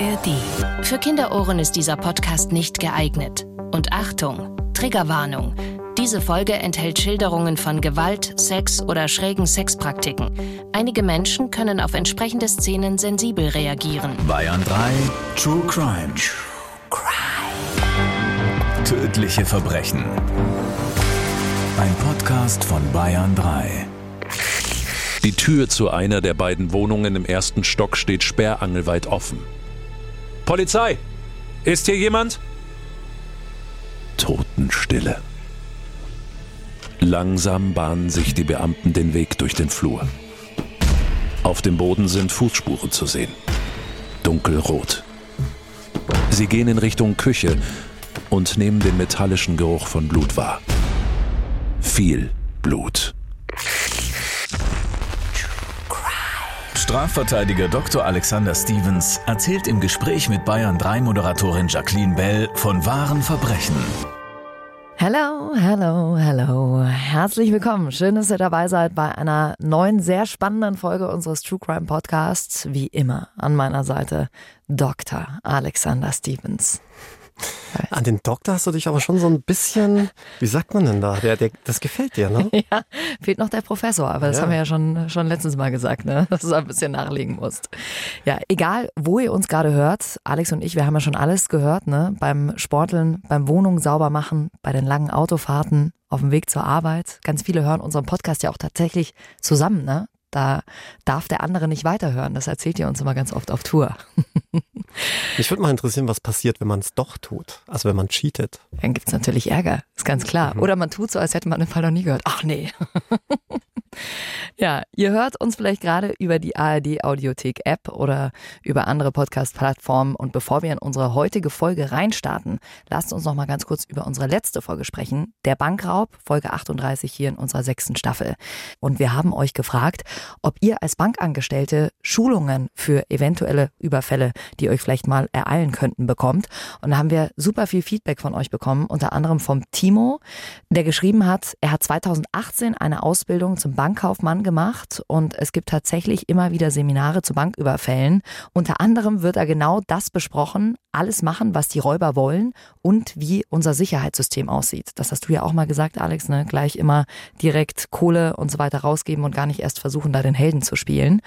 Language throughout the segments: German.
ARD. Für Kinderohren ist dieser Podcast nicht geeignet. Und Achtung, Triggerwarnung. Diese Folge enthält Schilderungen von Gewalt, Sex oder schrägen Sexpraktiken. Einige Menschen können auf entsprechende Szenen sensibel reagieren. Bayern 3 True Crime. True Crime. Tödliche Verbrechen. Ein Podcast von Bayern 3. Die Tür zu einer der beiden Wohnungen im ersten Stock steht sperrangelweit offen. Polizei! Ist hier jemand? Totenstille. Langsam bahnen sich die Beamten den Weg durch den Flur. Auf dem Boden sind Fußspuren zu sehen. Dunkelrot. Sie gehen in Richtung Küche und nehmen den metallischen Geruch von Blut wahr. Viel Blut. Strafverteidiger Dr. Alexander Stevens erzählt im Gespräch mit Bayern 3 Moderatorin Jacqueline Bell von wahren Verbrechen. Hello, hello, hello. Herzlich willkommen. Schön, dass ihr dabei seid bei einer neuen, sehr spannenden Folge unseres True Crime Podcasts. Wie immer an meiner Seite Dr. Alexander Stevens. An den Doktor hast du dich aber schon so ein bisschen, wie sagt man denn da? Der, der, das gefällt dir, ne? ja, fehlt noch der Professor, aber das ja. haben wir ja schon, schon letztens mal gesagt, ne? dass du ein bisschen nachlegen musst. Ja, egal, wo ihr uns gerade hört, Alex und ich, wir haben ja schon alles gehört, ne? Beim Sporteln, beim Wohnung sauber machen, bei den langen Autofahrten, auf dem Weg zur Arbeit. Ganz viele hören unseren Podcast ja auch tatsächlich zusammen, ne? Da darf der andere nicht weiterhören. Das erzählt ihr uns immer ganz oft auf Tour. Mich würde mal interessieren, was passiert, wenn man es doch tut. Also wenn man cheatet. Dann gibt es natürlich Ärger, ist ganz klar. Mhm. Oder man tut so, als hätte man den Fall noch nie gehört. Ach nee. Ja, ihr hört uns vielleicht gerade über die ARD Audiothek App oder über andere Podcast-Plattformen. Und bevor wir in unsere heutige Folge reinstarten, lasst uns noch mal ganz kurz über unsere letzte Folge sprechen. Der Bankraub, Folge 38 hier in unserer sechsten Staffel. Und wir haben euch gefragt, ob ihr als Bankangestellte Schulungen für eventuelle Überfälle, die euch vielleicht mal ereilen könnten, bekommt. Und da haben wir super viel Feedback von euch bekommen, unter anderem vom Timo, der geschrieben hat, er hat 2018 eine Ausbildung zum Bankkaufmann gemacht und es gibt tatsächlich immer wieder Seminare zu Banküberfällen. Unter anderem wird da genau das besprochen, alles machen, was die Räuber wollen und wie unser Sicherheitssystem aussieht. Das hast du ja auch mal gesagt, Alex, ne? Gleich immer direkt Kohle und so weiter rausgeben und gar nicht erst versuchen, da den Helden zu spielen.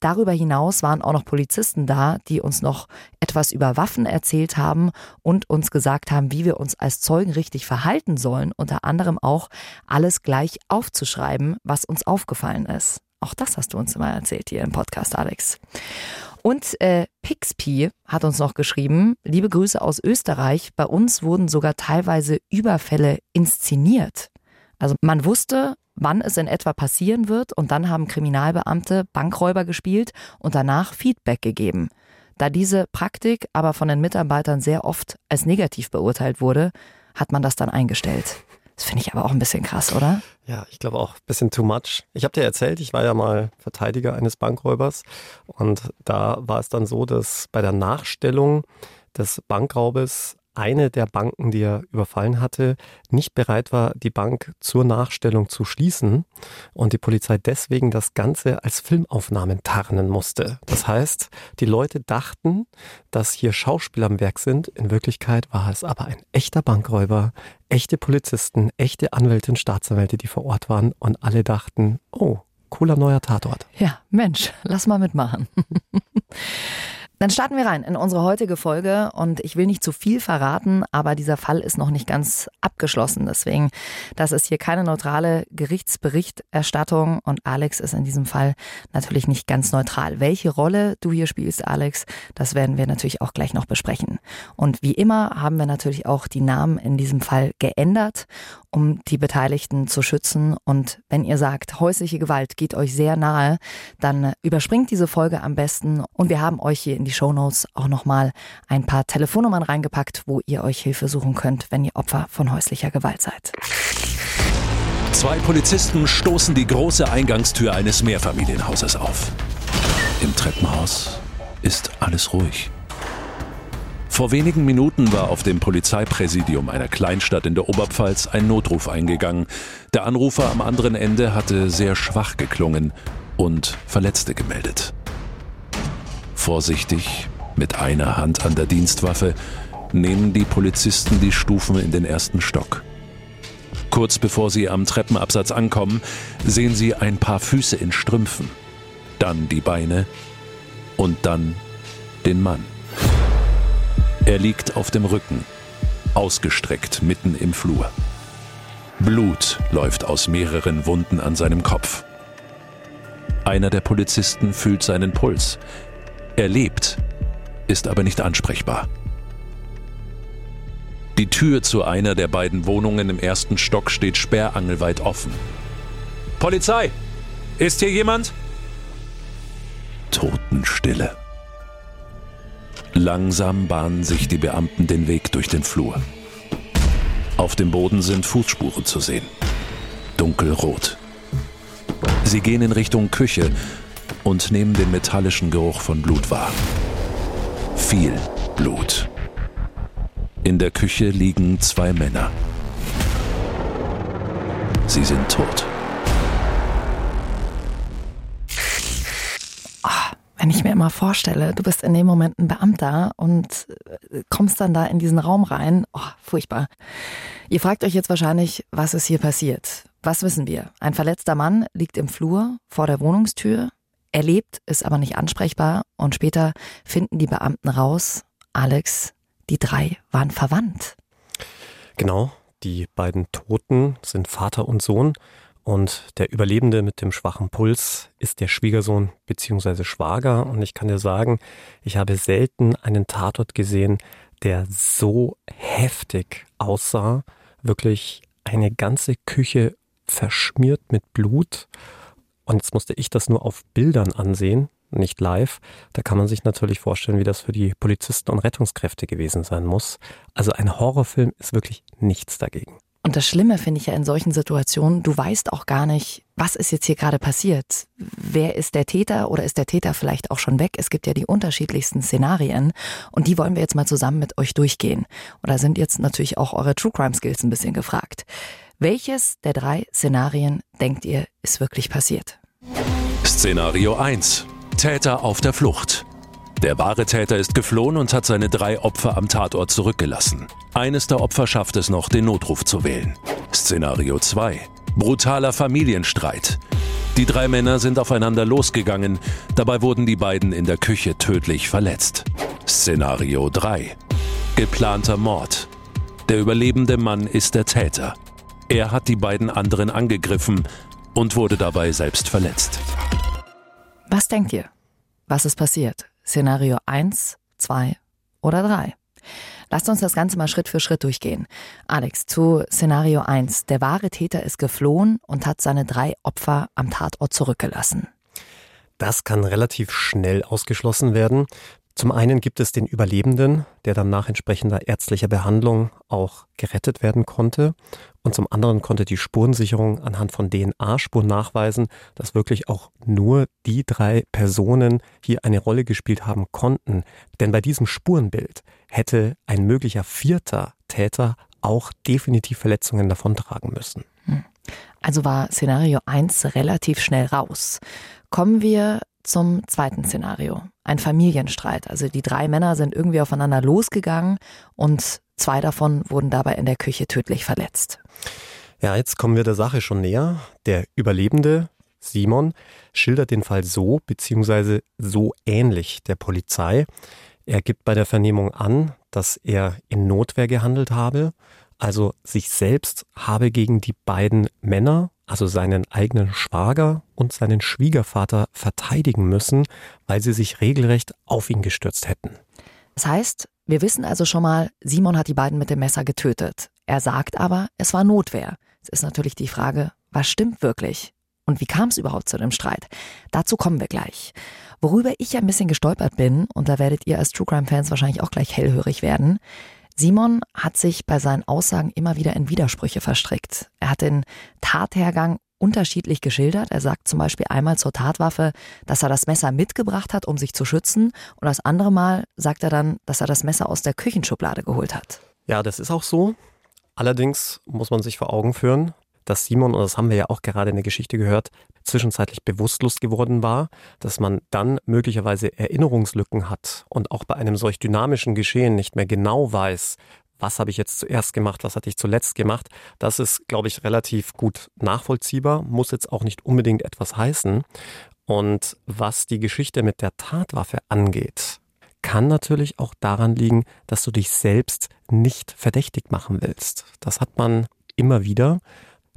Darüber hinaus waren auch noch Polizisten da, die uns noch etwas über Waffen erzählt haben und uns gesagt haben, wie wir uns als Zeugen richtig verhalten sollen, unter anderem auch alles gleich aufzuschreiben, was uns aufgefallen ist. Auch das hast du uns immer erzählt hier im Podcast, Alex. Und äh, Pixpy hat uns noch geschrieben, liebe Grüße aus Österreich, bei uns wurden sogar teilweise Überfälle inszeniert. Also man wusste, wann es in etwa passieren wird und dann haben Kriminalbeamte Bankräuber gespielt und danach Feedback gegeben. Da diese Praktik aber von den Mitarbeitern sehr oft als negativ beurteilt wurde, hat man das dann eingestellt. Das finde ich aber auch ein bisschen krass, oder? Ja, ich glaube auch ein bisschen too much. Ich habe dir erzählt, ich war ja mal Verteidiger eines Bankräubers und da war es dann so, dass bei der Nachstellung des Bankraubes eine der Banken, die er überfallen hatte, nicht bereit war, die Bank zur Nachstellung zu schließen und die Polizei deswegen das Ganze als Filmaufnahmen tarnen musste. Das heißt, die Leute dachten, dass hier Schauspieler am Werk sind. In Wirklichkeit war es aber ein echter Bankräuber, echte Polizisten, echte Anwälte und Staatsanwälte, die vor Ort waren und alle dachten, oh, cooler neuer Tatort. Ja, Mensch, lass mal mitmachen. Dann starten wir rein in unsere heutige Folge und ich will nicht zu viel verraten, aber dieser Fall ist noch nicht ganz abgeschlossen. Deswegen, das ist hier keine neutrale Gerichtsberichterstattung und Alex ist in diesem Fall natürlich nicht ganz neutral. Welche Rolle du hier spielst, Alex, das werden wir natürlich auch gleich noch besprechen. Und wie immer haben wir natürlich auch die Namen in diesem Fall geändert, um die Beteiligten zu schützen. Und wenn ihr sagt, häusliche Gewalt geht euch sehr nahe, dann überspringt diese Folge am besten und wir haben euch hier in die Shownotes auch nochmal ein paar Telefonnummern reingepackt, wo ihr euch Hilfe suchen könnt, wenn ihr Opfer von häuslicher Gewalt seid. Zwei Polizisten stoßen die große Eingangstür eines Mehrfamilienhauses auf. Im Treppenhaus ist alles ruhig. Vor wenigen Minuten war auf dem Polizeipräsidium einer Kleinstadt in der Oberpfalz ein Notruf eingegangen. Der Anrufer am anderen Ende hatte sehr schwach geklungen und Verletzte gemeldet. Vorsichtig Mit einer Hand an der Dienstwaffe nehmen die Polizisten die Stufen in den ersten Stock. Kurz bevor sie am Treppenabsatz ankommen, sehen sie ein paar Füße in Strümpfen, dann die Beine und dann den Mann. Er liegt auf dem Rücken, ausgestreckt mitten im Flur. Blut läuft aus mehreren Wunden an seinem Kopf. Einer der Polizisten fühlt seinen Puls. Er lebt, ist aber nicht ansprechbar. Die Tür zu einer der beiden Wohnungen im ersten Stock steht sperrangelweit offen. Polizei! Ist hier jemand? Totenstille. Langsam bahnen sich die Beamten den Weg durch den Flur. Auf dem Boden sind Fußspuren zu sehen. Dunkelrot. Sie gehen in Richtung Küche und nehmen den metallischen Geruch von Blut wahr. Viel Blut. In der Küche liegen zwei Männer. Sie sind tot. Wenn ich mir immer vorstelle, du bist in dem Moment ein Beamter und äh, kommst dann da in diesen Raum rein, oh, furchtbar. Ihr fragt euch jetzt wahrscheinlich, was ist hier passiert? Was wissen wir? Ein verletzter Mann liegt im Flur vor der Wohnungstür. Er lebt, ist aber nicht ansprechbar und später finden die Beamten raus, Alex, die drei waren verwandt. Genau, die beiden Toten sind Vater und Sohn und der Überlebende mit dem schwachen Puls ist der Schwiegersohn bzw. Schwager. Und ich kann dir sagen, ich habe selten einen Tatort gesehen, der so heftig aussah. Wirklich eine ganze Küche verschmiert mit Blut. Und jetzt musste ich das nur auf Bildern ansehen, nicht live. Da kann man sich natürlich vorstellen, wie das für die Polizisten und Rettungskräfte gewesen sein muss. Also ein Horrorfilm ist wirklich nichts dagegen. Und das Schlimme finde ich ja in solchen Situationen, du weißt auch gar nicht, was ist jetzt hier gerade passiert. Wer ist der Täter oder ist der Täter vielleicht auch schon weg? Es gibt ja die unterschiedlichsten Szenarien und die wollen wir jetzt mal zusammen mit euch durchgehen. Und da sind jetzt natürlich auch eure True Crime Skills ein bisschen gefragt. Welches der drei Szenarien denkt ihr ist wirklich passiert? Szenario 1. Täter auf der Flucht. Der wahre Täter ist geflohen und hat seine drei Opfer am Tatort zurückgelassen. Eines der Opfer schafft es noch, den Notruf zu wählen. Szenario 2. Brutaler Familienstreit. Die drei Männer sind aufeinander losgegangen, dabei wurden die beiden in der Küche tödlich verletzt. Szenario 3. Geplanter Mord. Der überlebende Mann ist der Täter. Er hat die beiden anderen angegriffen und wurde dabei selbst verletzt. Was denkt ihr? Was ist passiert? Szenario 1, 2 oder 3? Lasst uns das Ganze mal Schritt für Schritt durchgehen. Alex, zu Szenario 1. Der wahre Täter ist geflohen und hat seine drei Opfer am Tatort zurückgelassen. Das kann relativ schnell ausgeschlossen werden. Zum einen gibt es den Überlebenden, der dann nach entsprechender ärztlicher Behandlung auch gerettet werden konnte. Und zum anderen konnte die Spurensicherung anhand von DNA-Spuren nachweisen, dass wirklich auch nur die drei Personen hier eine Rolle gespielt haben konnten. Denn bei diesem Spurenbild hätte ein möglicher vierter Täter auch definitiv Verletzungen davontragen müssen. Hm. Also war Szenario 1 relativ schnell raus. Kommen wir zum zweiten Szenario. Ein Familienstreit. Also die drei Männer sind irgendwie aufeinander losgegangen und zwei davon wurden dabei in der Küche tödlich verletzt. Ja, jetzt kommen wir der Sache schon näher. Der Überlebende, Simon, schildert den Fall so beziehungsweise so ähnlich der Polizei. Er gibt bei der Vernehmung an, dass er in Notwehr gehandelt habe, also sich selbst habe gegen die beiden Männer also seinen eigenen Schwager und seinen Schwiegervater verteidigen müssen, weil sie sich regelrecht auf ihn gestürzt hätten. Das heißt, wir wissen also schon mal, Simon hat die beiden mit dem Messer getötet. Er sagt aber, es war Notwehr. Es ist natürlich die Frage, was stimmt wirklich? Und wie kam es überhaupt zu dem Streit? Dazu kommen wir gleich. Worüber ich ein bisschen gestolpert bin, und da werdet ihr als True Crime Fans wahrscheinlich auch gleich hellhörig werden, Simon hat sich bei seinen Aussagen immer wieder in Widersprüche verstrickt. Er hat den Tathergang unterschiedlich geschildert. Er sagt zum Beispiel einmal zur Tatwaffe, dass er das Messer mitgebracht hat, um sich zu schützen. Und das andere Mal sagt er dann, dass er das Messer aus der Küchenschublade geholt hat. Ja, das ist auch so. Allerdings muss man sich vor Augen führen, dass Simon, und das haben wir ja auch gerade in der Geschichte gehört, zwischenzeitlich bewusstlos geworden war, dass man dann möglicherweise Erinnerungslücken hat und auch bei einem solch dynamischen Geschehen nicht mehr genau weiß, was habe ich jetzt zuerst gemacht, was hatte ich zuletzt gemacht. Das ist, glaube ich, relativ gut nachvollziehbar, muss jetzt auch nicht unbedingt etwas heißen. Und was die Geschichte mit der Tatwaffe angeht, kann natürlich auch daran liegen, dass du dich selbst nicht verdächtig machen willst. Das hat man immer wieder,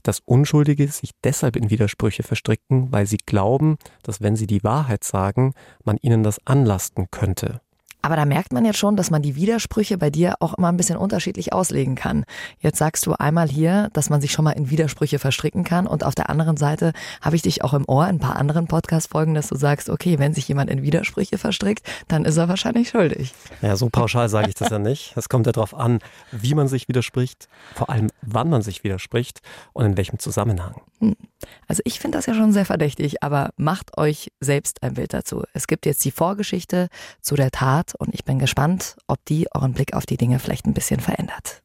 dass Unschuldige sich deshalb in Widersprüche verstricken, weil sie glauben, dass wenn sie die Wahrheit sagen, man ihnen das anlasten könnte. Aber da merkt man jetzt schon, dass man die Widersprüche bei dir auch immer ein bisschen unterschiedlich auslegen kann. Jetzt sagst du einmal hier, dass man sich schon mal in Widersprüche verstricken kann und auf der anderen Seite habe ich dich auch im Ohr in ein paar anderen Podcast-Folgen, dass du sagst, okay, wenn sich jemand in Widersprüche verstrickt, dann ist er wahrscheinlich schuldig. Ja, so pauschal sage ich das ja nicht. Es kommt ja darauf an, wie man sich widerspricht, vor allem wann man sich widerspricht und in welchem Zusammenhang. Hm. Also ich finde das ja schon sehr verdächtig, aber macht euch selbst ein Bild dazu. Es gibt jetzt die Vorgeschichte zu der Tat und ich bin gespannt, ob die euren Blick auf die Dinge vielleicht ein bisschen verändert.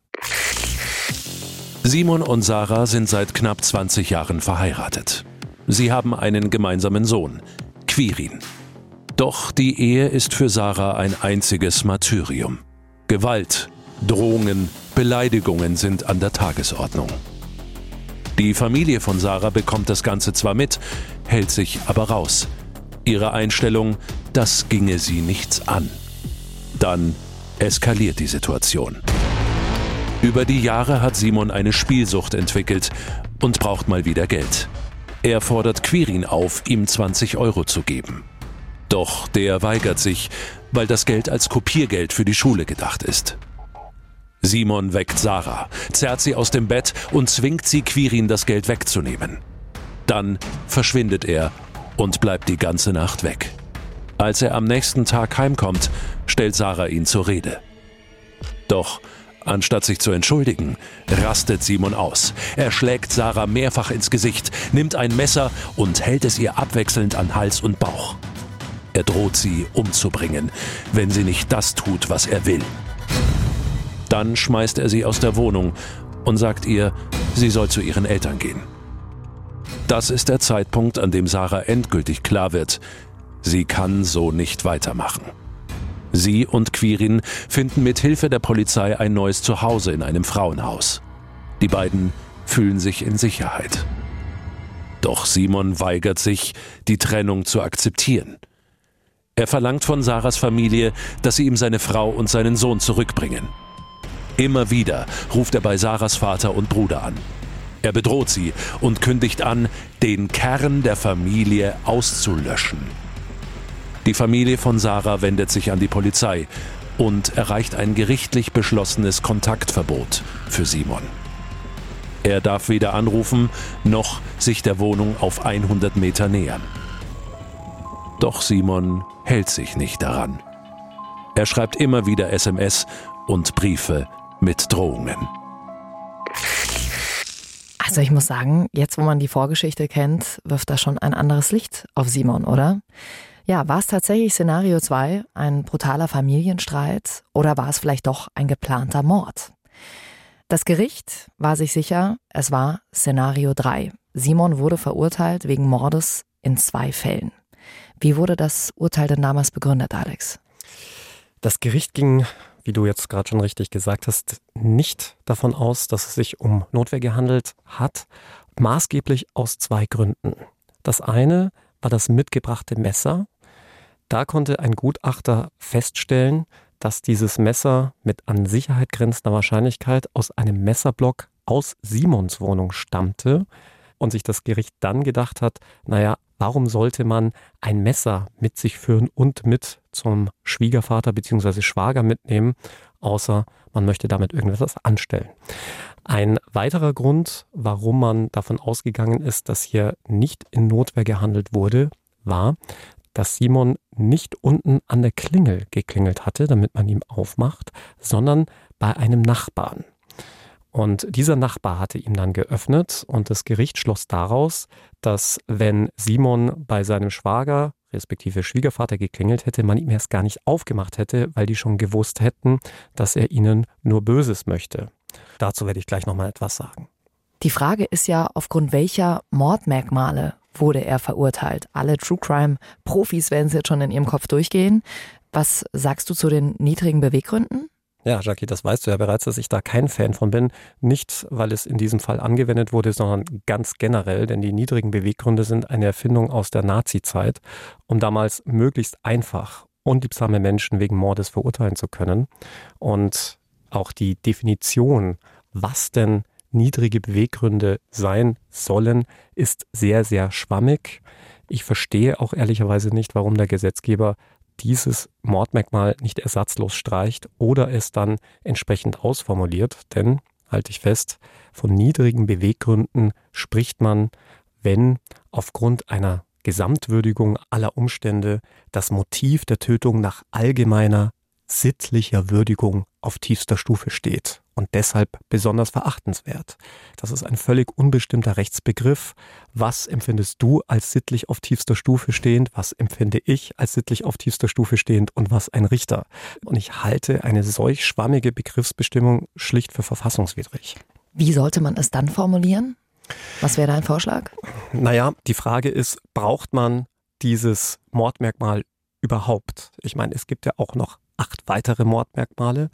Simon und Sarah sind seit knapp 20 Jahren verheiratet. Sie haben einen gemeinsamen Sohn, Quirin. Doch die Ehe ist für Sarah ein einziges Martyrium. Gewalt, Drohungen, Beleidigungen sind an der Tagesordnung. Die Familie von Sarah bekommt das Ganze zwar mit, hält sich aber raus. Ihre Einstellung, das ginge sie nichts an. Dann eskaliert die Situation. Über die Jahre hat Simon eine Spielsucht entwickelt und braucht mal wieder Geld. Er fordert Quirin auf, ihm 20 Euro zu geben. Doch der weigert sich, weil das Geld als Kopiergeld für die Schule gedacht ist. Simon weckt Sarah, zerrt sie aus dem Bett und zwingt sie, Quirin das Geld wegzunehmen. Dann verschwindet er und bleibt die ganze Nacht weg. Als er am nächsten Tag heimkommt, stellt Sarah ihn zur Rede. Doch Anstatt sich zu entschuldigen, rastet Simon aus. Er schlägt Sarah mehrfach ins Gesicht, nimmt ein Messer und hält es ihr abwechselnd an Hals und Bauch. Er droht sie umzubringen, wenn sie nicht das tut, was er will. Dann schmeißt er sie aus der Wohnung und sagt ihr, sie soll zu ihren Eltern gehen. Das ist der Zeitpunkt, an dem Sarah endgültig klar wird, sie kann so nicht weitermachen. Sie und Quirin finden mit Hilfe der Polizei ein neues Zuhause in einem Frauenhaus. Die beiden fühlen sich in Sicherheit. Doch Simon weigert sich, die Trennung zu akzeptieren. Er verlangt von Sarahs Familie, dass sie ihm seine Frau und seinen Sohn zurückbringen. Immer wieder ruft er bei Sarahs Vater und Bruder an. Er bedroht sie und kündigt an, den Kern der Familie auszulöschen. Die Familie von Sarah wendet sich an die Polizei und erreicht ein gerichtlich beschlossenes Kontaktverbot für Simon. Er darf weder anrufen noch sich der Wohnung auf 100 Meter nähern. Doch Simon hält sich nicht daran. Er schreibt immer wieder SMS und Briefe mit Drohungen. Also ich muss sagen, jetzt wo man die Vorgeschichte kennt, wirft das schon ein anderes Licht auf Simon, oder? Ja, war es tatsächlich Szenario 2, ein brutaler Familienstreit oder war es vielleicht doch ein geplanter Mord? Das Gericht war sich sicher, es war Szenario 3. Simon wurde verurteilt wegen Mordes in zwei Fällen. Wie wurde das Urteil denn damals begründet, Alex? Das Gericht ging wie du jetzt gerade schon richtig gesagt hast, nicht davon aus, dass es sich um Notwehr gehandelt hat, maßgeblich aus zwei Gründen. Das eine war das mitgebrachte Messer. Da konnte ein Gutachter feststellen, dass dieses Messer mit an Sicherheit grenzender Wahrscheinlichkeit aus einem Messerblock aus Simons Wohnung stammte und sich das Gericht dann gedacht hat, naja, warum sollte man ein Messer mit sich führen und mit zum Schwiegervater bzw. Schwager mitnehmen, außer man möchte damit irgendetwas anstellen. Ein weiterer Grund, warum man davon ausgegangen ist, dass hier nicht in Notwehr gehandelt wurde, war, dass Simon nicht unten an der Klingel geklingelt hatte, damit man ihm aufmacht, sondern bei einem Nachbarn. Und dieser Nachbar hatte ihm dann geöffnet und das Gericht schloss daraus, dass wenn Simon bei seinem Schwager respektive Schwiegervater geklingelt hätte, man ihm erst gar nicht aufgemacht hätte, weil die schon gewusst hätten, dass er ihnen nur Böses möchte. Dazu werde ich gleich nochmal etwas sagen. Die Frage ist ja, aufgrund welcher Mordmerkmale wurde er verurteilt? Alle True Crime Profis werden es jetzt schon in ihrem Kopf durchgehen. Was sagst du zu den niedrigen Beweggründen? Ja, Jackie, das weißt du ja bereits, dass ich da kein Fan von bin. Nicht, weil es in diesem Fall angewendet wurde, sondern ganz generell, denn die niedrigen Beweggründe sind eine Erfindung aus der Nazi-Zeit, um damals möglichst einfach unliebsame Menschen wegen Mordes verurteilen zu können. Und auch die Definition, was denn niedrige Beweggründe sein sollen, ist sehr, sehr schwammig. Ich verstehe auch ehrlicherweise nicht, warum der Gesetzgeber dieses Mordmerkmal nicht ersatzlos streicht oder es dann entsprechend ausformuliert. Denn, halte ich fest, von niedrigen Beweggründen spricht man, wenn aufgrund einer Gesamtwürdigung aller Umstände das Motiv der Tötung nach allgemeiner sittlicher Würdigung auf tiefster Stufe steht und deshalb besonders verachtenswert. Das ist ein völlig unbestimmter Rechtsbegriff. Was empfindest du als sittlich auf tiefster Stufe stehend? Was empfinde ich als sittlich auf tiefster Stufe stehend und was ein Richter? Und ich halte eine solch schwammige Begriffsbestimmung schlicht für verfassungswidrig. Wie sollte man es dann formulieren? Was wäre dein Vorschlag? Naja, die Frage ist, braucht man dieses Mordmerkmal überhaupt? Ich meine, es gibt ja auch noch acht weitere Mordmerkmale.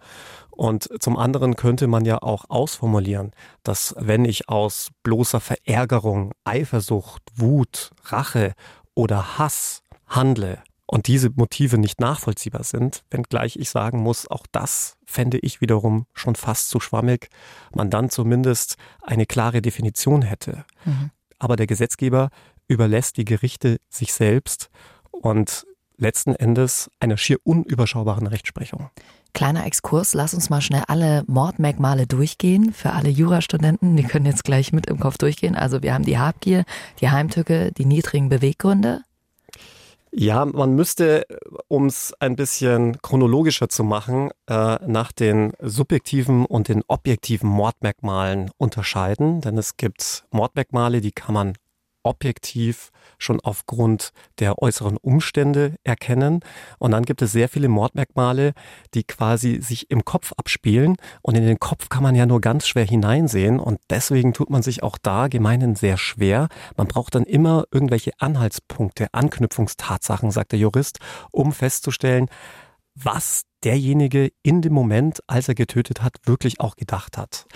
Und zum anderen könnte man ja auch ausformulieren, dass wenn ich aus bloßer Verärgerung, Eifersucht, Wut, Rache oder Hass handle und diese Motive nicht nachvollziehbar sind, wenngleich ich sagen muss, auch das fände ich wiederum schon fast zu schwammig, man dann zumindest eine klare Definition hätte. Mhm. Aber der Gesetzgeber überlässt die Gerichte sich selbst und letzten Endes einer schier unüberschaubaren Rechtsprechung. Kleiner Exkurs, lass uns mal schnell alle Mordmerkmale durchgehen für alle Jurastudenten. Die können jetzt gleich mit im Kopf durchgehen. Also wir haben die Habgier, die Heimtücke, die niedrigen Beweggründe. Ja, man müsste, um es ein bisschen chronologischer zu machen, äh, nach den subjektiven und den objektiven Mordmerkmalen unterscheiden. Denn es gibt Mordmerkmale, die kann man objektiv schon aufgrund der äußeren Umstände erkennen. Und dann gibt es sehr viele Mordmerkmale, die quasi sich im Kopf abspielen. Und in den Kopf kann man ja nur ganz schwer hineinsehen. Und deswegen tut man sich auch da gemeinen sehr schwer. Man braucht dann immer irgendwelche Anhaltspunkte, Anknüpfungstatsachen, sagt der Jurist, um festzustellen, was derjenige in dem Moment, als er getötet hat, wirklich auch gedacht hat.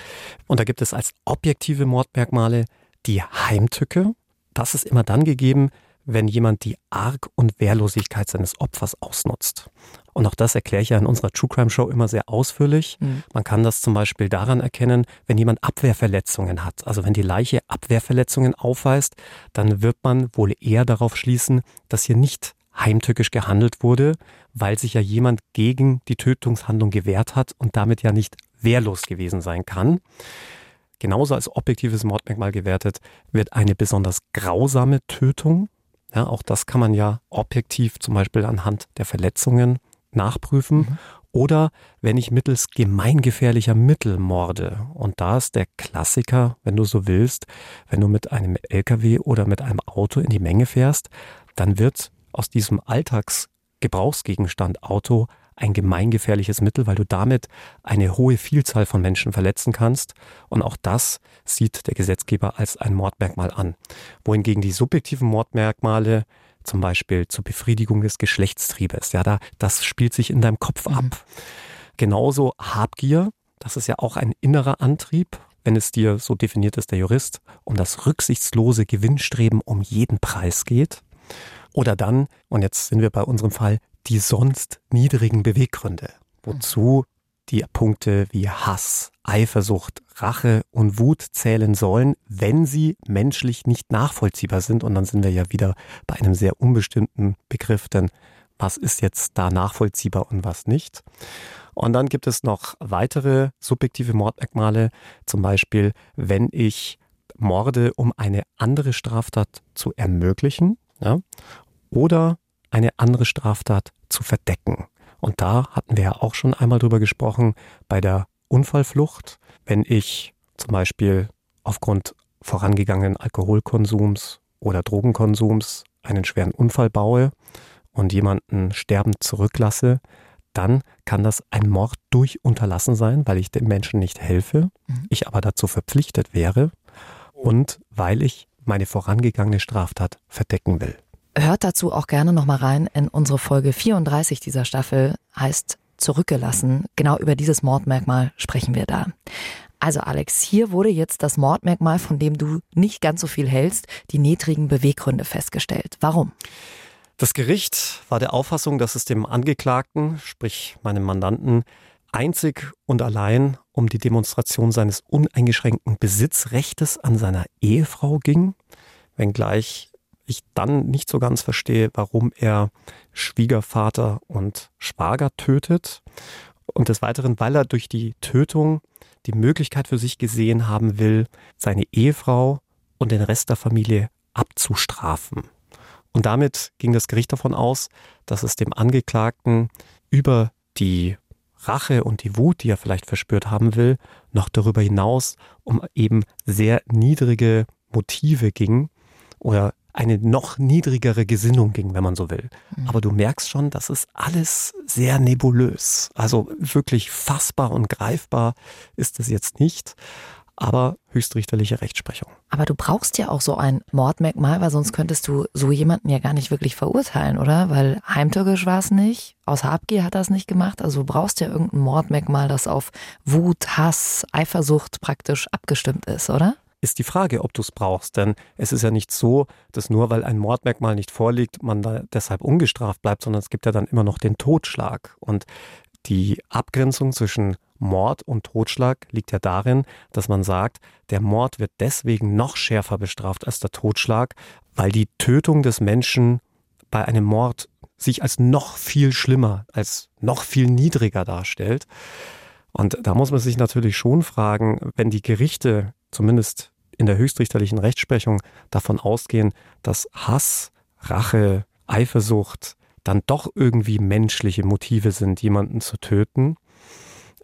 Und da gibt es als objektive Mordmerkmale die Heimtücke, das ist immer dann gegeben, wenn jemand die Arg- und Wehrlosigkeit seines Opfers ausnutzt. Und auch das erkläre ich ja in unserer True Crime Show immer sehr ausführlich. Mhm. Man kann das zum Beispiel daran erkennen, wenn jemand Abwehrverletzungen hat. Also wenn die Leiche Abwehrverletzungen aufweist, dann wird man wohl eher darauf schließen, dass hier nicht heimtückisch gehandelt wurde, weil sich ja jemand gegen die Tötungshandlung gewehrt hat und damit ja nicht wehrlos gewesen sein kann genauso als objektives Mordmerkmal gewertet wird eine besonders grausame Tötung. Ja, auch das kann man ja objektiv zum Beispiel anhand der Verletzungen nachprüfen. Mhm. Oder wenn ich mittels gemeingefährlicher Mittel morde. Und da ist der Klassiker, wenn du so willst, wenn du mit einem LKW oder mit einem Auto in die Menge fährst, dann wird aus diesem Alltagsgebrauchsgegenstand Auto ein gemeingefährliches Mittel, weil du damit eine hohe Vielzahl von Menschen verletzen kannst. Und auch das sieht der Gesetzgeber als ein Mordmerkmal an. Wohingegen die subjektiven Mordmerkmale zum Beispiel zur Befriedigung des Geschlechtstriebes, ja, da, das spielt sich in deinem Kopf mhm. ab. Genauso Habgier, das ist ja auch ein innerer Antrieb, wenn es dir, so definiert ist der Jurist, um das rücksichtslose Gewinnstreben um jeden Preis geht. Oder dann, und jetzt sind wir bei unserem Fall, die sonst niedrigen Beweggründe, wozu die Punkte wie Hass, Eifersucht, Rache und Wut zählen sollen, wenn sie menschlich nicht nachvollziehbar sind. Und dann sind wir ja wieder bei einem sehr unbestimmten Begriff, denn was ist jetzt da nachvollziehbar und was nicht? Und dann gibt es noch weitere subjektive Mordmerkmale, zum Beispiel, wenn ich morde, um eine andere Straftat zu ermöglichen, ja, oder eine andere Straftat zu verdecken. Und da hatten wir ja auch schon einmal drüber gesprochen, bei der Unfallflucht, wenn ich zum Beispiel aufgrund vorangegangenen Alkoholkonsums oder Drogenkonsums einen schweren Unfall baue und jemanden sterbend zurücklasse, dann kann das ein Mord durch Unterlassen sein, weil ich dem Menschen nicht helfe, mhm. ich aber dazu verpflichtet wäre. und weil ich meine vorangegangene Straftat verdecken will. Hört dazu auch gerne nochmal rein in unsere Folge 34 dieser Staffel, heißt Zurückgelassen. Genau über dieses Mordmerkmal sprechen wir da. Also Alex, hier wurde jetzt das Mordmerkmal, von dem du nicht ganz so viel hältst, die niedrigen Beweggründe festgestellt. Warum? Das Gericht war der Auffassung, dass es dem Angeklagten, sprich meinem Mandanten, einzig und allein um die Demonstration seines uneingeschränkten Besitzrechtes an seiner Ehefrau ging, wenngleich ich dann nicht so ganz verstehe, warum er Schwiegervater und Schwager tötet. Und des Weiteren, weil er durch die Tötung die Möglichkeit für sich gesehen haben will, seine Ehefrau und den Rest der Familie abzustrafen. Und damit ging das Gericht davon aus, dass es dem Angeklagten über die Rache und die Wut, die er vielleicht verspürt haben will, noch darüber hinaus um eben sehr niedrige Motive ging oder eine noch niedrigere Gesinnung ging, wenn man so will. Mhm. Aber du merkst schon, das ist alles sehr nebulös. Also wirklich fassbar und greifbar ist es jetzt nicht aber höchstrichterliche Rechtsprechung. Aber du brauchst ja auch so ein Mordmerkmal, weil sonst könntest du so jemanden ja gar nicht wirklich verurteilen, oder? Weil heimtückisch war es nicht, aus Habgier hat er es nicht gemacht. Also du brauchst ja irgendein Mordmerkmal, das auf Wut, Hass, Eifersucht praktisch abgestimmt ist, oder? Ist die Frage, ob du es brauchst. Denn es ist ja nicht so, dass nur weil ein Mordmerkmal nicht vorliegt, man da deshalb ungestraft bleibt, sondern es gibt ja dann immer noch den Totschlag. Und die Abgrenzung zwischen Mord und Totschlag liegt ja darin, dass man sagt, der Mord wird deswegen noch schärfer bestraft als der Totschlag, weil die Tötung des Menschen bei einem Mord sich als noch viel schlimmer, als noch viel niedriger darstellt. Und da muss man sich natürlich schon fragen, wenn die Gerichte zumindest in der höchstrichterlichen Rechtsprechung davon ausgehen, dass Hass, Rache, Eifersucht dann doch irgendwie menschliche Motive sind, jemanden zu töten,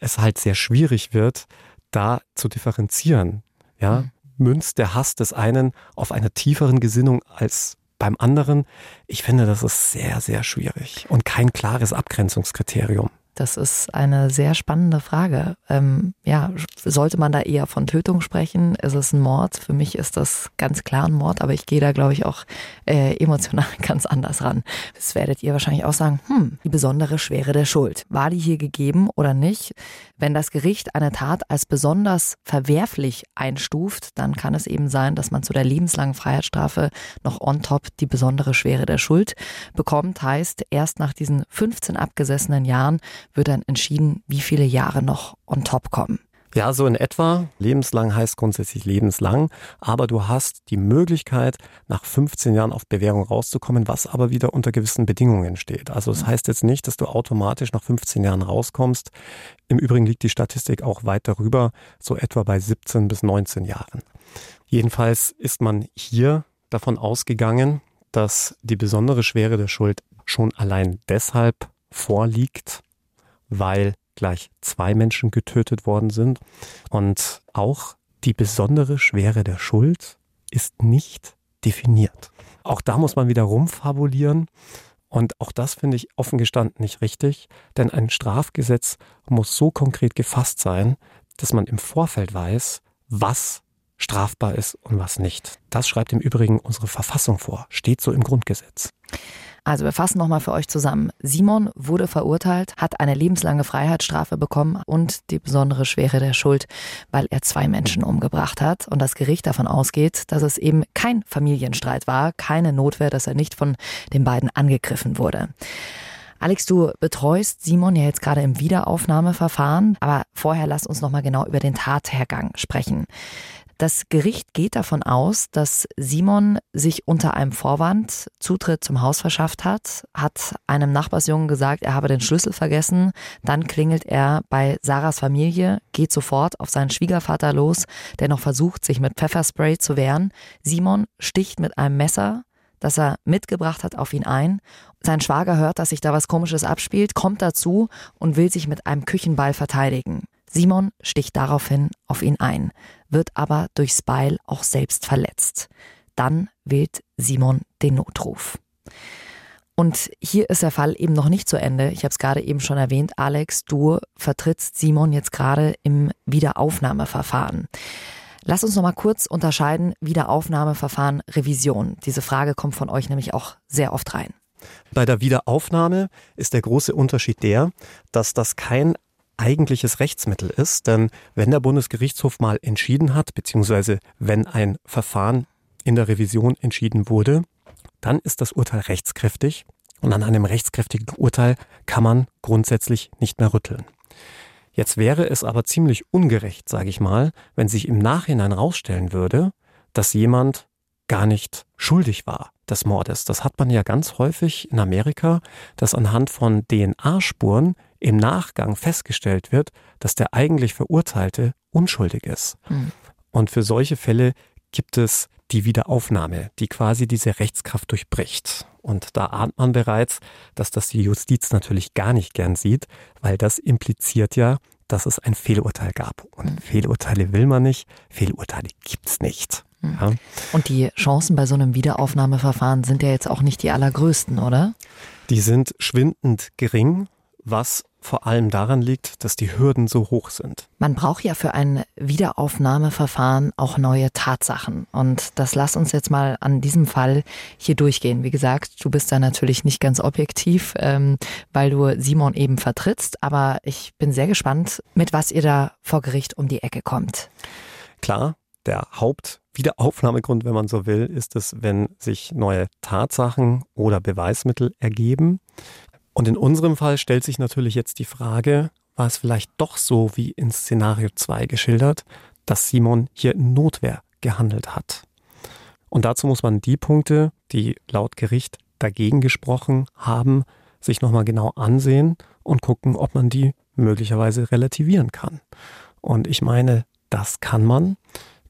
es halt sehr schwierig wird, da zu differenzieren. Ja, mhm. münzt der Hass des einen auf einer tieferen Gesinnung als beim anderen. Ich finde, das ist sehr, sehr schwierig und kein klares Abgrenzungskriterium. Das ist eine sehr spannende Frage. Ähm, ja, sollte man da eher von Tötung sprechen? Ist es ein Mord? Für mich ist das ganz klar ein Mord, aber ich gehe da, glaube ich, auch äh, emotional ganz anders ran. Das werdet ihr wahrscheinlich auch sagen, hm, die besondere Schwere der Schuld. War die hier gegeben oder nicht? Wenn das Gericht eine Tat als besonders verwerflich einstuft, dann kann es eben sein, dass man zu der lebenslangen Freiheitsstrafe noch on top die besondere Schwere der Schuld bekommt. Heißt, erst nach diesen 15 abgesessenen Jahren wird dann entschieden, wie viele Jahre noch on top kommen. Ja, so in etwa. Lebenslang heißt grundsätzlich lebenslang, aber du hast die Möglichkeit, nach 15 Jahren auf Bewährung rauszukommen, was aber wieder unter gewissen Bedingungen steht. Also es das heißt jetzt nicht, dass du automatisch nach 15 Jahren rauskommst. Im Übrigen liegt die Statistik auch weit darüber, so etwa bei 17 bis 19 Jahren. Jedenfalls ist man hier davon ausgegangen, dass die besondere Schwere der Schuld schon allein deshalb vorliegt, weil gleich zwei Menschen getötet worden sind. Und auch die besondere Schwere der Schuld ist nicht definiert. Auch da muss man wieder rumfabulieren. Und auch das finde ich offen gestanden nicht richtig, denn ein Strafgesetz muss so konkret gefasst sein, dass man im Vorfeld weiß, was strafbar ist und was nicht. Das schreibt im Übrigen unsere Verfassung vor, steht so im Grundgesetz. Also wir fassen nochmal für euch zusammen. Simon wurde verurteilt, hat eine lebenslange Freiheitsstrafe bekommen und die besondere Schwere der Schuld, weil er zwei Menschen umgebracht hat und das Gericht davon ausgeht, dass es eben kein Familienstreit war, keine Notwehr, dass er nicht von den beiden angegriffen wurde. Alex, du betreust Simon ja jetzt gerade im Wiederaufnahmeverfahren, aber vorher lass uns nochmal genau über den Tathergang sprechen. Das Gericht geht davon aus, dass Simon sich unter einem Vorwand Zutritt zum Haus verschafft hat, hat einem Nachbarsjungen gesagt, er habe den Schlüssel vergessen. Dann klingelt er bei Sarahs Familie, geht sofort auf seinen Schwiegervater los, der noch versucht, sich mit Pfefferspray zu wehren. Simon sticht mit einem Messer das er mitgebracht hat, auf ihn ein. Sein Schwager hört, dass sich da was Komisches abspielt, kommt dazu und will sich mit einem Küchenball verteidigen. Simon sticht daraufhin auf ihn ein, wird aber durchs Beil auch selbst verletzt. Dann wählt Simon den Notruf. Und hier ist der Fall eben noch nicht zu Ende. Ich habe es gerade eben schon erwähnt, Alex, du vertrittst Simon jetzt gerade im Wiederaufnahmeverfahren. Lass uns noch mal kurz unterscheiden, Wiederaufnahmeverfahren, Revision. Diese Frage kommt von euch nämlich auch sehr oft rein. Bei der Wiederaufnahme ist der große Unterschied der, dass das kein eigentliches Rechtsmittel ist, denn wenn der Bundesgerichtshof mal entschieden hat, beziehungsweise wenn ein Verfahren in der Revision entschieden wurde, dann ist das Urteil rechtskräftig und an einem rechtskräftigen Urteil kann man grundsätzlich nicht mehr rütteln. Jetzt wäre es aber ziemlich ungerecht, sage ich mal, wenn sich im Nachhinein rausstellen würde, dass jemand gar nicht schuldig war des Mordes. Das hat man ja ganz häufig in Amerika, dass anhand von DNA-Spuren im Nachgang festgestellt wird, dass der eigentlich Verurteilte unschuldig ist. Mhm. Und für solche Fälle gibt es die Wiederaufnahme, die quasi diese Rechtskraft durchbricht. Und da ahnt man bereits, dass das die Justiz natürlich gar nicht gern sieht, weil das impliziert ja, dass es ein Fehlurteil gab. Und mhm. Fehlurteile will man nicht, Fehlurteile gibt's nicht. Mhm. Ja. Und die Chancen bei so einem Wiederaufnahmeverfahren sind ja jetzt auch nicht die allergrößten, oder? Die sind schwindend gering, was vor allem daran liegt, dass die Hürden so hoch sind. Man braucht ja für ein Wiederaufnahmeverfahren auch neue Tatsachen. Und das lass uns jetzt mal an diesem Fall hier durchgehen. Wie gesagt, du bist da natürlich nicht ganz objektiv, ähm, weil du Simon eben vertrittst. Aber ich bin sehr gespannt, mit was ihr da vor Gericht um die Ecke kommt. Klar, der Hauptwiederaufnahmegrund, wenn man so will, ist es, wenn sich neue Tatsachen oder Beweismittel ergeben. Und in unserem Fall stellt sich natürlich jetzt die Frage, war es vielleicht doch so wie in Szenario 2 geschildert, dass Simon hier in Notwehr gehandelt hat. Und dazu muss man die Punkte, die laut Gericht dagegen gesprochen haben, sich nochmal genau ansehen und gucken, ob man die möglicherweise relativieren kann. Und ich meine, das kann man,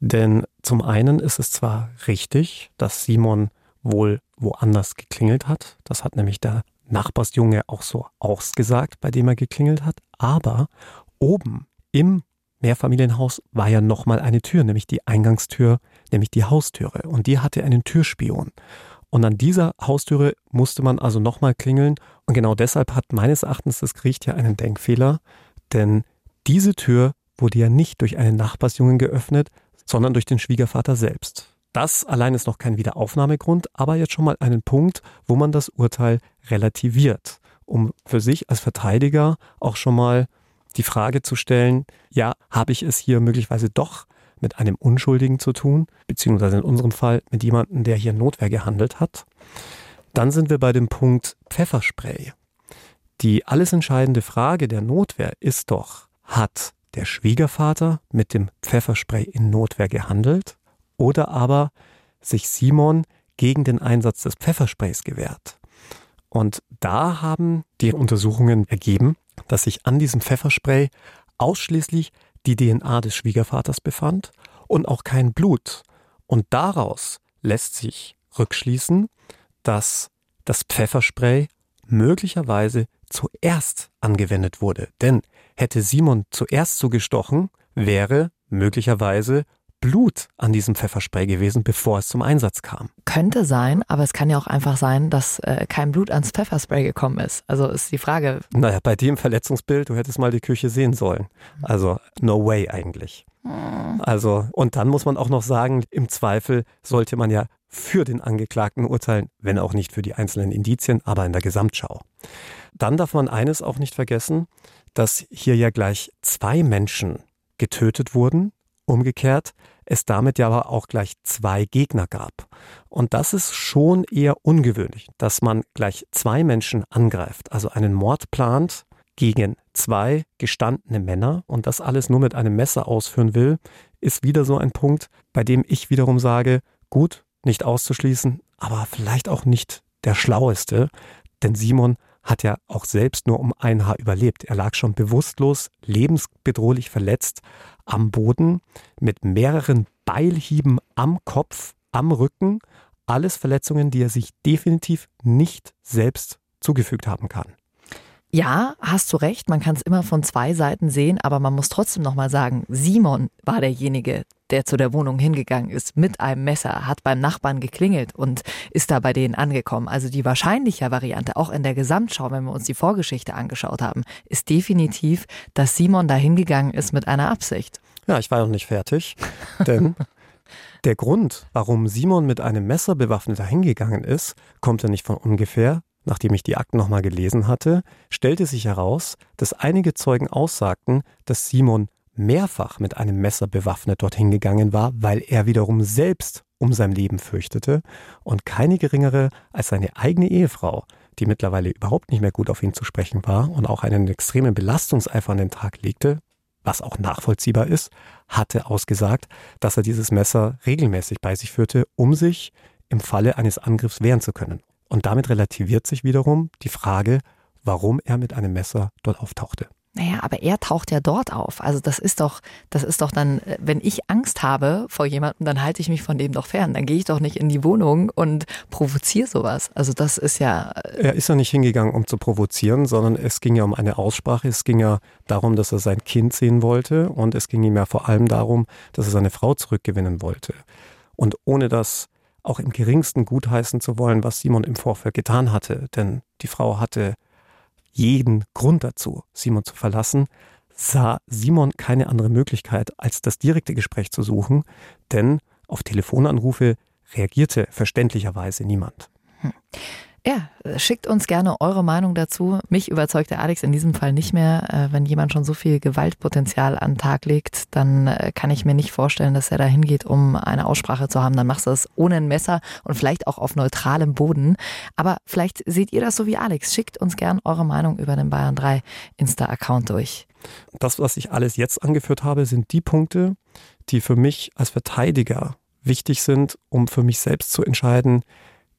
denn zum einen ist es zwar richtig, dass Simon wohl woanders geklingelt hat, das hat nämlich der Nachbarsjunge auch so ausgesagt, bei dem er geklingelt hat. Aber oben im Mehrfamilienhaus war ja nochmal eine Tür, nämlich die Eingangstür, nämlich die Haustüre. Und die hatte einen Türspion. Und an dieser Haustüre musste man also nochmal klingeln. Und genau deshalb hat meines Erachtens das Gericht ja einen Denkfehler. Denn diese Tür wurde ja nicht durch einen Nachbarsjungen geöffnet, sondern durch den Schwiegervater selbst. Das allein ist noch kein Wiederaufnahmegrund, aber jetzt schon mal einen Punkt, wo man das Urteil relativiert, um für sich als Verteidiger auch schon mal die Frage zu stellen, ja, habe ich es hier möglicherweise doch mit einem Unschuldigen zu tun, beziehungsweise in unserem Fall mit jemandem, der hier Notwehr gehandelt hat. Dann sind wir bei dem Punkt Pfefferspray. Die alles entscheidende Frage der Notwehr ist doch, hat der Schwiegervater mit dem Pfefferspray in Notwehr gehandelt oder aber sich Simon gegen den Einsatz des Pfeffersprays gewehrt. Und da haben die Untersuchungen ergeben, dass sich an diesem Pfefferspray ausschließlich die DNA des Schwiegervaters befand und auch kein Blut. Und daraus lässt sich rückschließen, dass das Pfefferspray möglicherweise zuerst angewendet wurde. Denn hätte Simon zuerst zugestochen, wäre möglicherweise Blut an diesem Pfefferspray gewesen, bevor es zum Einsatz kam. Könnte sein, aber es kann ja auch einfach sein, dass äh, kein Blut ans Pfefferspray gekommen ist. Also ist die Frage. Naja, bei dem Verletzungsbild, du hättest mal die Küche sehen sollen. Also no way eigentlich. Hm. Also, und dann muss man auch noch sagen, im Zweifel sollte man ja für den Angeklagten urteilen, wenn auch nicht für die einzelnen Indizien, aber in der Gesamtschau. Dann darf man eines auch nicht vergessen, dass hier ja gleich zwei Menschen getötet wurden, Umgekehrt es damit ja aber auch gleich zwei Gegner gab. Und das ist schon eher ungewöhnlich, dass man gleich zwei Menschen angreift, also einen Mord plant gegen zwei gestandene Männer und das alles nur mit einem Messer ausführen will, ist wieder so ein Punkt, bei dem ich wiederum sage, gut, nicht auszuschließen, aber vielleicht auch nicht der schlaueste, denn Simon hat ja auch selbst nur um ein Haar überlebt. Er lag schon bewusstlos, lebensbedrohlich verletzt am Boden mit mehreren Beilhieben am Kopf, am Rücken. Alles Verletzungen, die er sich definitiv nicht selbst zugefügt haben kann. Ja, hast du recht, man kann es immer von zwei Seiten sehen, aber man muss trotzdem nochmal sagen, Simon war derjenige, der zu der Wohnung hingegangen ist mit einem Messer, hat beim Nachbarn geklingelt und ist da bei denen angekommen. Also die wahrscheinliche Variante, auch in der Gesamtschau, wenn wir uns die Vorgeschichte angeschaut haben, ist definitiv, dass Simon da hingegangen ist mit einer Absicht. Ja, ich war noch nicht fertig, denn der Grund, warum Simon mit einem Messer bewaffnet hingegangen ist, kommt ja nicht von ungefähr. Nachdem ich die Akten nochmal gelesen hatte, stellte sich heraus, dass einige Zeugen aussagten, dass Simon mehrfach mit einem Messer bewaffnet dorthin gegangen war, weil er wiederum selbst um sein Leben fürchtete und keine geringere als seine eigene Ehefrau, die mittlerweile überhaupt nicht mehr gut auf ihn zu sprechen war und auch einen extremen Belastungseifer an den Tag legte, was auch nachvollziehbar ist, hatte ausgesagt, dass er dieses Messer regelmäßig bei sich führte, um sich im Falle eines Angriffs wehren zu können. Und damit relativiert sich wiederum die Frage, warum er mit einem Messer dort auftauchte. Naja, aber er taucht ja dort auf. Also das ist doch, das ist doch dann, wenn ich Angst habe vor jemandem, dann halte ich mich von dem doch fern. Dann gehe ich doch nicht in die Wohnung und provoziere sowas. Also das ist ja. Äh, er ist ja nicht hingegangen, um zu provozieren, sondern es ging ja um eine Aussprache. Es ging ja darum, dass er sein Kind sehen wollte und es ging ihm ja vor allem darum, dass er seine Frau zurückgewinnen wollte. Und ohne das auch im geringsten gutheißen zu wollen, was Simon im Vorfeld getan hatte, denn die Frau hatte jeden Grund dazu, Simon zu verlassen, sah Simon keine andere Möglichkeit, als das direkte Gespräch zu suchen, denn auf Telefonanrufe reagierte verständlicherweise niemand. Hm. Schickt uns gerne eure Meinung dazu. Mich überzeugt der Alex in diesem Fall nicht mehr. Äh, wenn jemand schon so viel Gewaltpotenzial an den Tag legt, dann äh, kann ich mir nicht vorstellen, dass er da hingeht, um eine Aussprache zu haben. Dann machst du es ohne ein Messer und vielleicht auch auf neutralem Boden. Aber vielleicht seht ihr das so wie Alex. Schickt uns gerne eure Meinung über den Bayern 3 Insta-Account durch. Das, was ich alles jetzt angeführt habe, sind die Punkte, die für mich als Verteidiger wichtig sind, um für mich selbst zu entscheiden,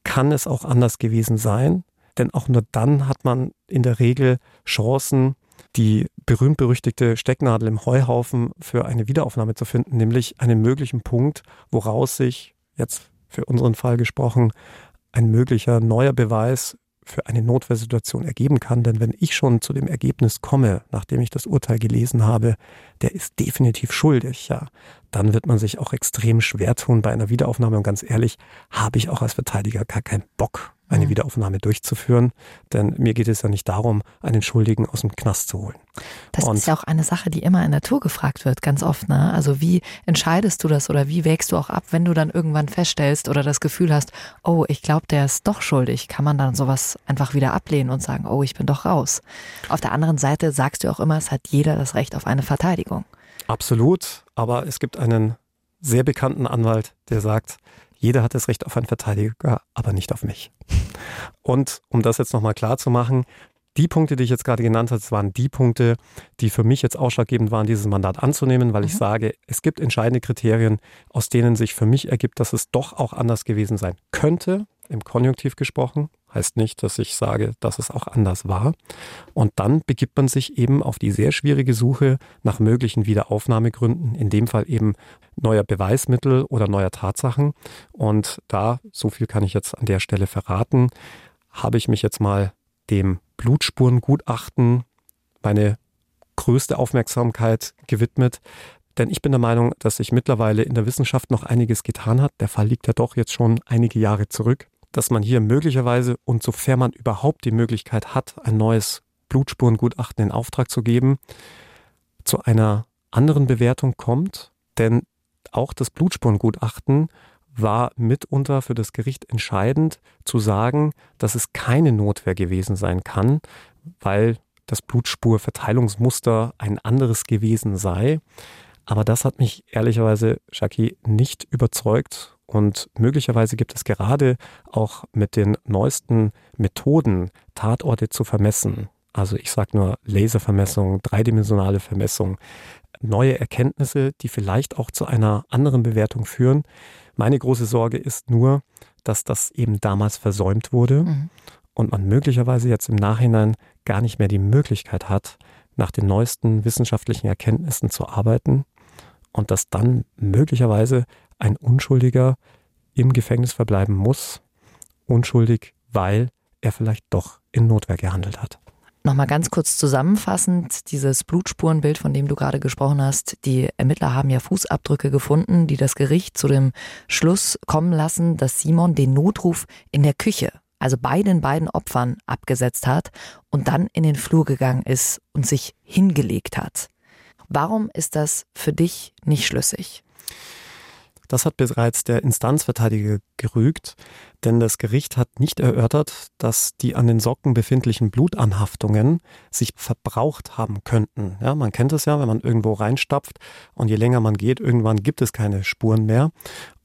kann es auch anders gewesen sein, denn auch nur dann hat man in der Regel Chancen, die berühmt-berüchtigte Stecknadel im Heuhaufen für eine Wiederaufnahme zu finden, nämlich einen möglichen Punkt, woraus sich, jetzt für unseren Fall gesprochen, ein möglicher neuer Beweis für eine Notwehrsituation ergeben kann. Denn wenn ich schon zu dem Ergebnis komme, nachdem ich das Urteil gelesen habe, der ist definitiv schuldig, ja, dann wird man sich auch extrem schwer tun bei einer Wiederaufnahme. Und ganz ehrlich, habe ich auch als Verteidiger gar keinen Bock, eine mhm. Wiederaufnahme durchzuführen. Denn mir geht es ja nicht darum, einen Schuldigen aus dem Knast zu holen. Das und ist ja auch eine Sache, die immer in der Tour gefragt wird, ganz oft. Ne? Also wie entscheidest du das oder wie wägst du auch ab, wenn du dann irgendwann feststellst oder das Gefühl hast, oh, ich glaube, der ist doch schuldig, kann man dann sowas einfach wieder ablehnen und sagen, oh, ich bin doch raus. Auf der anderen Seite sagst du auch immer, es hat jeder das Recht auf eine Verteidigung. Absolut, aber es gibt einen sehr bekannten Anwalt, der sagt, jeder hat das Recht auf einen Verteidiger, aber nicht auf mich. Und um das jetzt nochmal klar zu machen, die Punkte, die ich jetzt gerade genannt habe, waren die Punkte, die für mich jetzt ausschlaggebend waren, dieses Mandat anzunehmen, weil mhm. ich sage, es gibt entscheidende Kriterien, aus denen sich für mich ergibt, dass es doch auch anders gewesen sein könnte, im Konjunktiv gesprochen. Heißt nicht, dass ich sage, dass es auch anders war. Und dann begibt man sich eben auf die sehr schwierige Suche nach möglichen Wiederaufnahmegründen, in dem Fall eben neuer Beweismittel oder neuer Tatsachen. Und da, so viel kann ich jetzt an der Stelle verraten, habe ich mich jetzt mal dem Blutspurengutachten meine größte Aufmerksamkeit gewidmet. Denn ich bin der Meinung, dass sich mittlerweile in der Wissenschaft noch einiges getan hat. Der Fall liegt ja doch jetzt schon einige Jahre zurück dass man hier möglicherweise und sofern man überhaupt die Möglichkeit hat, ein neues Blutspurengutachten in Auftrag zu geben, zu einer anderen Bewertung kommt. Denn auch das Blutspurengutachten war mitunter für das Gericht entscheidend zu sagen, dass es keine Notwehr gewesen sein kann, weil das Blutspurverteilungsmuster ein anderes gewesen sei. Aber das hat mich ehrlicherweise, Shaki, nicht überzeugt und möglicherweise gibt es gerade auch mit den neuesten Methoden, Tatorte zu vermessen, also ich sage nur Laservermessung, dreidimensionale Vermessung, neue Erkenntnisse, die vielleicht auch zu einer anderen Bewertung führen. Meine große Sorge ist nur, dass das eben damals versäumt wurde mhm. und man möglicherweise jetzt im Nachhinein gar nicht mehr die Möglichkeit hat, nach den neuesten wissenschaftlichen Erkenntnissen zu arbeiten und dass dann möglicherweise ein Unschuldiger im Gefängnis verbleiben muss, unschuldig, weil er vielleicht doch in Notwehr gehandelt hat. Nochmal ganz kurz zusammenfassend, dieses Blutspurenbild, von dem du gerade gesprochen hast, die Ermittler haben ja Fußabdrücke gefunden, die das Gericht zu dem Schluss kommen lassen, dass Simon den Notruf in der Küche, also bei den beiden Opfern, abgesetzt hat und dann in den Flur gegangen ist und sich hingelegt hat. Warum ist das für dich nicht schlüssig? Das hat bereits der Instanzverteidiger gerügt, denn das Gericht hat nicht erörtert, dass die an den Socken befindlichen Blutanhaftungen sich verbraucht haben könnten. Ja, man kennt es ja, wenn man irgendwo reinstapft und je länger man geht, irgendwann gibt es keine Spuren mehr.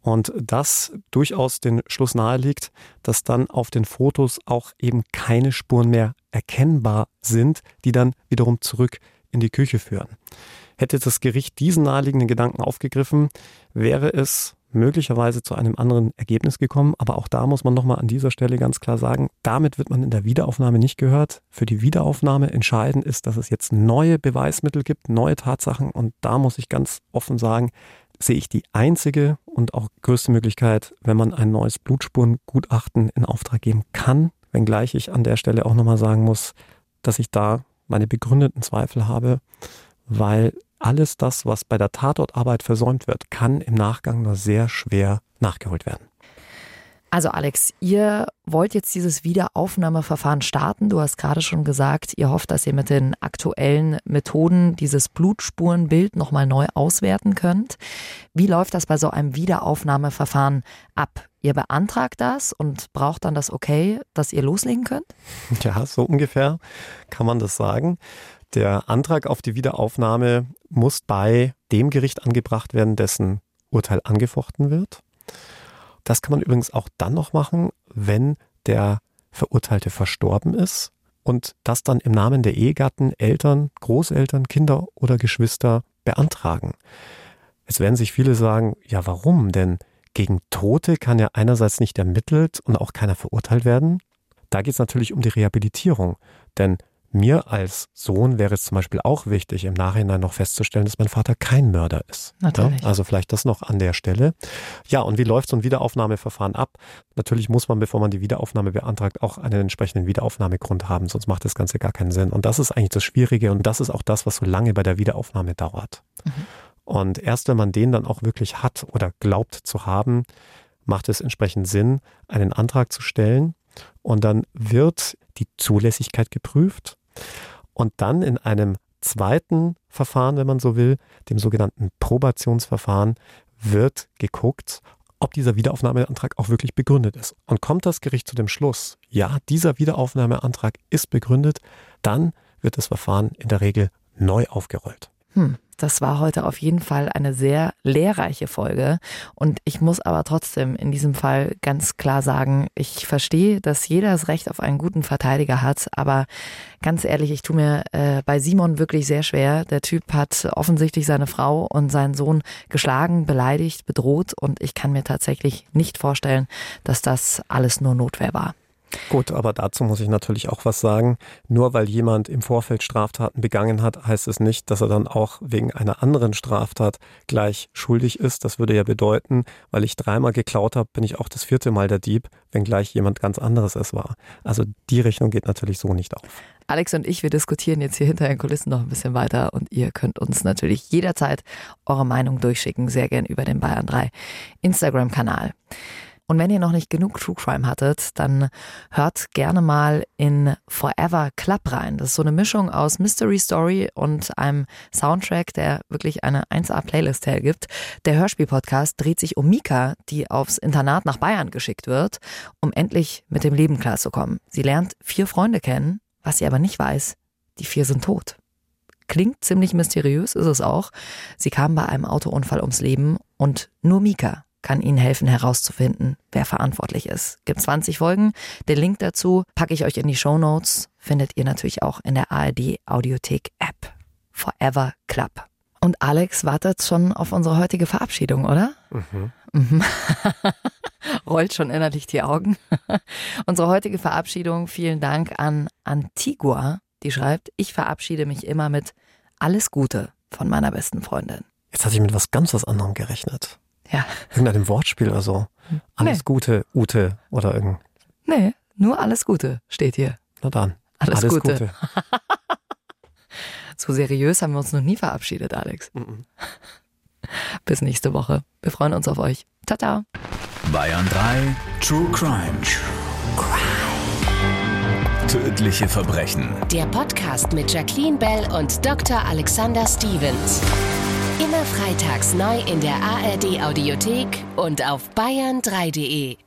Und das durchaus den Schluss naheliegt, dass dann auf den Fotos auch eben keine Spuren mehr erkennbar sind, die dann wiederum zurück in die Küche führen. Hätte das Gericht diesen naheliegenden Gedanken aufgegriffen, wäre es möglicherweise zu einem anderen Ergebnis gekommen. Aber auch da muss man nochmal an dieser Stelle ganz klar sagen, damit wird man in der Wiederaufnahme nicht gehört. Für die Wiederaufnahme entscheidend ist, dass es jetzt neue Beweismittel gibt, neue Tatsachen. Und da muss ich ganz offen sagen, sehe ich die einzige und auch größte Möglichkeit, wenn man ein neues Blutspurengutachten in Auftrag geben kann. Wenngleich ich an der Stelle auch nochmal sagen muss, dass ich da meine begründeten Zweifel habe, weil alles das, was bei der Tatortarbeit versäumt wird, kann im Nachgang nur sehr schwer nachgeholt werden. Also Alex, ihr wollt jetzt dieses Wiederaufnahmeverfahren starten. Du hast gerade schon gesagt, ihr hofft, dass ihr mit den aktuellen Methoden dieses Blutspurenbild nochmal neu auswerten könnt. Wie läuft das bei so einem Wiederaufnahmeverfahren ab? Ihr beantragt das und braucht dann das Okay, dass ihr loslegen könnt? Ja, so ungefähr kann man das sagen. Der Antrag auf die Wiederaufnahme muss bei dem Gericht angebracht werden, dessen Urteil angefochten wird. Das kann man übrigens auch dann noch machen, wenn der Verurteilte verstorben ist und das dann im Namen der Ehegatten, Eltern, Großeltern, Kinder oder Geschwister beantragen. Jetzt werden sich viele sagen, ja warum? Denn gegen Tote kann ja einerseits nicht ermittelt und auch keiner verurteilt werden. Da geht es natürlich um die Rehabilitierung. Denn mir als Sohn wäre es zum Beispiel auch wichtig, im Nachhinein noch festzustellen, dass mein Vater kein Mörder ist. Natürlich. Ja, also vielleicht das noch an der Stelle. Ja, und wie läuft so ein Wiederaufnahmeverfahren ab? Natürlich muss man, bevor man die Wiederaufnahme beantragt, auch einen entsprechenden Wiederaufnahmegrund haben, sonst macht das Ganze gar keinen Sinn. Und das ist eigentlich das Schwierige und das ist auch das, was so lange bei der Wiederaufnahme dauert. Mhm. Und erst wenn man den dann auch wirklich hat oder glaubt zu haben, macht es entsprechend Sinn, einen Antrag zu stellen. Und dann wird die Zulässigkeit geprüft und dann in einem zweiten Verfahren, wenn man so will, dem sogenannten Probationsverfahren, wird geguckt, ob dieser Wiederaufnahmeantrag auch wirklich begründet ist. Und kommt das Gericht zu dem Schluss, ja, dieser Wiederaufnahmeantrag ist begründet, dann wird das Verfahren in der Regel neu aufgerollt. Hm. Das war heute auf jeden Fall eine sehr lehrreiche Folge. Und ich muss aber trotzdem in diesem Fall ganz klar sagen, ich verstehe, dass jeder das Recht auf einen guten Verteidiger hat. Aber ganz ehrlich, ich tue mir äh, bei Simon wirklich sehr schwer. Der Typ hat offensichtlich seine Frau und seinen Sohn geschlagen, beleidigt, bedroht. Und ich kann mir tatsächlich nicht vorstellen, dass das alles nur Notwehr war. Gut, aber dazu muss ich natürlich auch was sagen. Nur weil jemand im Vorfeld Straftaten begangen hat, heißt es nicht, dass er dann auch wegen einer anderen Straftat gleich schuldig ist. Das würde ja bedeuten, weil ich dreimal geklaut habe, bin ich auch das vierte Mal der Dieb, wenn gleich jemand ganz anderes es war. Also die Rechnung geht natürlich so nicht auf. Alex und ich, wir diskutieren jetzt hier hinter den Kulissen noch ein bisschen weiter und ihr könnt uns natürlich jederzeit eure Meinung durchschicken, sehr gern über den Bayern 3 Instagram-Kanal. Und wenn ihr noch nicht genug True Crime hattet, dann hört gerne mal in Forever Club rein. Das ist so eine Mischung aus Mystery Story und einem Soundtrack, der wirklich eine 1A-Playlist hergibt. Der Hörspiel-Podcast dreht sich um Mika, die aufs Internat nach Bayern geschickt wird, um endlich mit dem Leben klarzukommen. Sie lernt vier Freunde kennen, was sie aber nicht weiß, die vier sind tot. Klingt ziemlich mysteriös, ist es auch. Sie kam bei einem Autounfall ums Leben und nur Mika kann Ihnen helfen herauszufinden, wer verantwortlich ist. Gibt 20 Folgen. Den Link dazu packe ich euch in die Show Notes. Findet ihr natürlich auch in der ARD Audiothek App. Forever Club. Und Alex wartet schon auf unsere heutige Verabschiedung, oder? Mhm. mhm. Rollt schon innerlich die Augen. unsere heutige Verabschiedung, vielen Dank an Antigua, die schreibt, ich verabschiede mich immer mit alles Gute von meiner besten Freundin. Jetzt hatte ich mit was ganz was anderem gerechnet. Ja. Irgendeinem Wortspiel oder so. Alles nee. Gute, Ute oder irgend. Nee, nur alles Gute steht hier. Na dann. Alles, alles Gute. Gute. so seriös haben wir uns noch nie verabschiedet, Alex. Mhm. Bis nächste Woche. Wir freuen uns auf euch. Ciao, ciao. Bayern 3 True Crime. True Crime. Tödliche Verbrechen. Der Podcast mit Jacqueline Bell und Dr. Alexander Stevens. Immer freitags neu in der ARD Audiothek und auf bayern3.de.